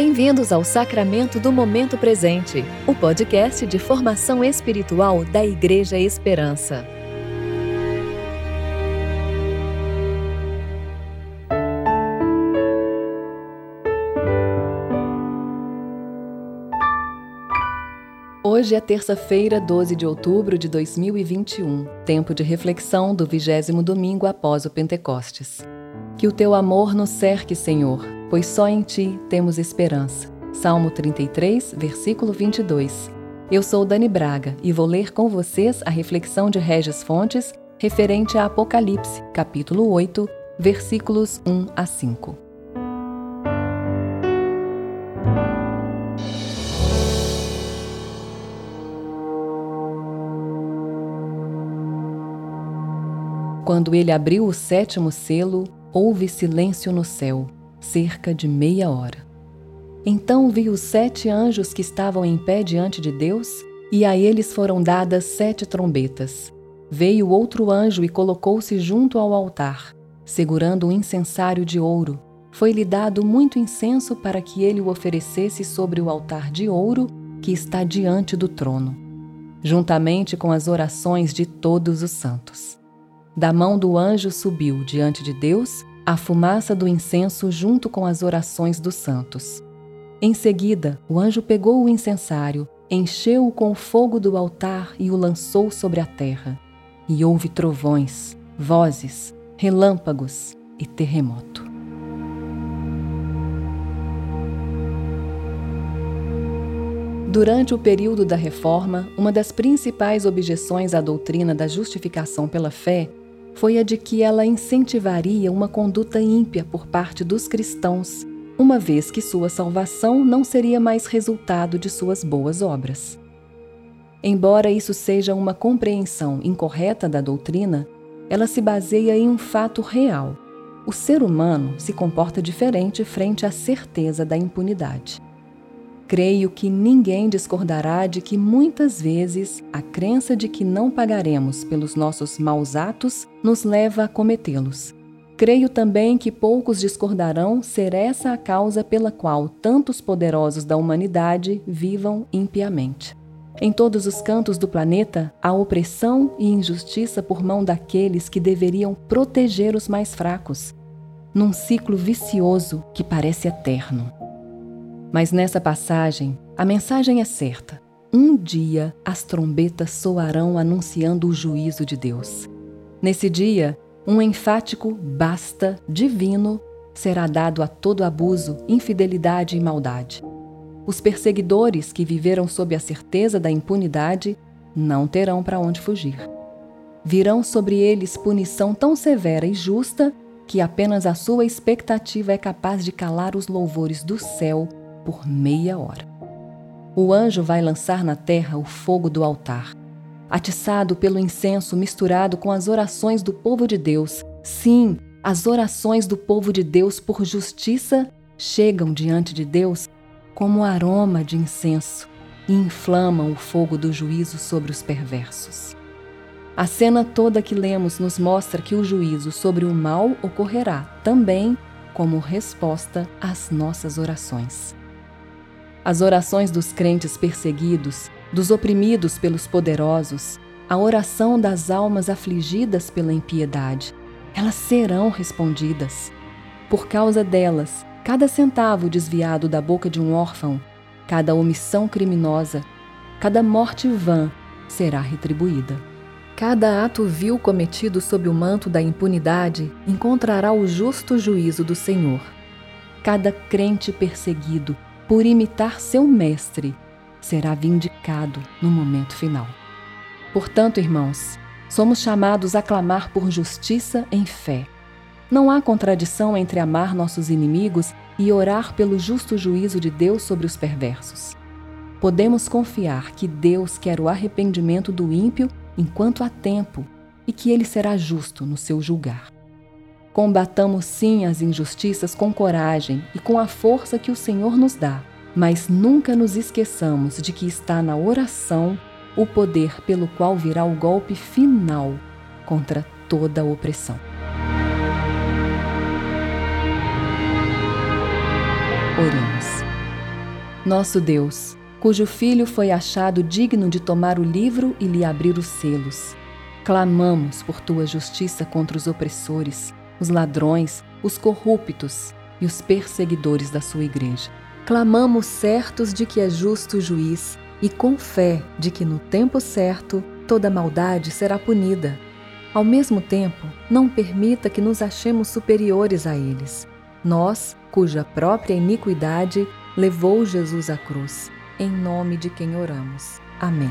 Bem-vindos ao Sacramento do Momento Presente, o podcast de formação espiritual da Igreja Esperança. Hoje é terça-feira, 12 de outubro de 2021, tempo de reflexão do vigésimo domingo após o Pentecostes. Que o teu amor nos cerque, Senhor, pois só em ti temos esperança. Salmo 33, versículo 22. Eu sou Dani Braga e vou ler com vocês a reflexão de Regis Fontes referente a Apocalipse, capítulo 8, versículos 1 a 5. Quando ele abriu o sétimo selo, houve silêncio no céu, cerca de meia hora. Então vi os sete anjos que estavam em pé diante de Deus, e a eles foram dadas sete trombetas. Veio outro anjo e colocou-se junto ao altar, segurando um incensário de ouro. Foi-lhe dado muito incenso para que ele o oferecesse sobre o altar de ouro que está diante do trono, juntamente com as orações de todos os santos. Da mão do anjo subiu diante de Deus a fumaça do incenso junto com as orações dos santos. Em seguida, o anjo pegou o incensário, encheu-o com o fogo do altar e o lançou sobre a terra. E houve trovões, vozes, relâmpagos e terremoto. Durante o período da Reforma, uma das principais objeções à doutrina da justificação pela fé foi a de que ela incentivaria uma conduta ímpia por parte dos cristãos, uma vez que sua salvação não seria mais resultado de suas boas obras. Embora isso seja uma compreensão incorreta da doutrina, ela se baseia em um fato real. O ser humano se comporta diferente frente à certeza da impunidade. Creio que ninguém discordará de que muitas vezes a crença de que não pagaremos pelos nossos maus atos nos leva a cometê-los. Creio também que poucos discordarão ser essa a causa pela qual tantos poderosos da humanidade vivam impiamente. Em todos os cantos do planeta, há opressão e injustiça por mão daqueles que deveriam proteger os mais fracos, num ciclo vicioso que parece eterno. Mas nessa passagem, a mensagem é certa. Um dia as trombetas soarão anunciando o juízo de Deus. Nesse dia, um enfático basta divino será dado a todo abuso, infidelidade e maldade. Os perseguidores que viveram sob a certeza da impunidade não terão para onde fugir. Virão sobre eles punição tão severa e justa que apenas a sua expectativa é capaz de calar os louvores do céu por meia hora. O anjo vai lançar na terra o fogo do altar, atiçado pelo incenso misturado com as orações do povo de Deus. Sim, as orações do povo de Deus por justiça chegam diante de Deus como aroma de incenso e inflamam o fogo do juízo sobre os perversos. A cena toda que lemos nos mostra que o juízo sobre o mal ocorrerá também como resposta às nossas orações. As orações dos crentes perseguidos, dos oprimidos pelos poderosos, a oração das almas afligidas pela impiedade, elas serão respondidas. Por causa delas, cada centavo desviado da boca de um órfão, cada omissão criminosa, cada morte vã será retribuída. Cada ato vil cometido sob o manto da impunidade encontrará o justo juízo do Senhor. Cada crente perseguido por imitar seu mestre, será vindicado no momento final. Portanto, irmãos, somos chamados a clamar por justiça em fé. Não há contradição entre amar nossos inimigos e orar pelo justo juízo de Deus sobre os perversos. Podemos confiar que Deus quer o arrependimento do ímpio enquanto há tempo e que ele será justo no seu julgar. Combatamos sim as injustiças com coragem e com a força que o Senhor nos dá, mas nunca nos esqueçamos de que está na oração o poder pelo qual virá o golpe final contra toda a opressão. Oremos. Nosso Deus, cujo Filho foi achado digno de tomar o livro e lhe abrir os selos, clamamos por tua justiça contra os opressores, os ladrões, os corruptos e os perseguidores da sua igreja. Clamamos certos de que é justo o juiz e com fé de que no tempo certo toda maldade será punida. Ao mesmo tempo, não permita que nos achemos superiores a eles. Nós, cuja própria iniquidade levou Jesus à cruz, em nome de quem oramos. Amém.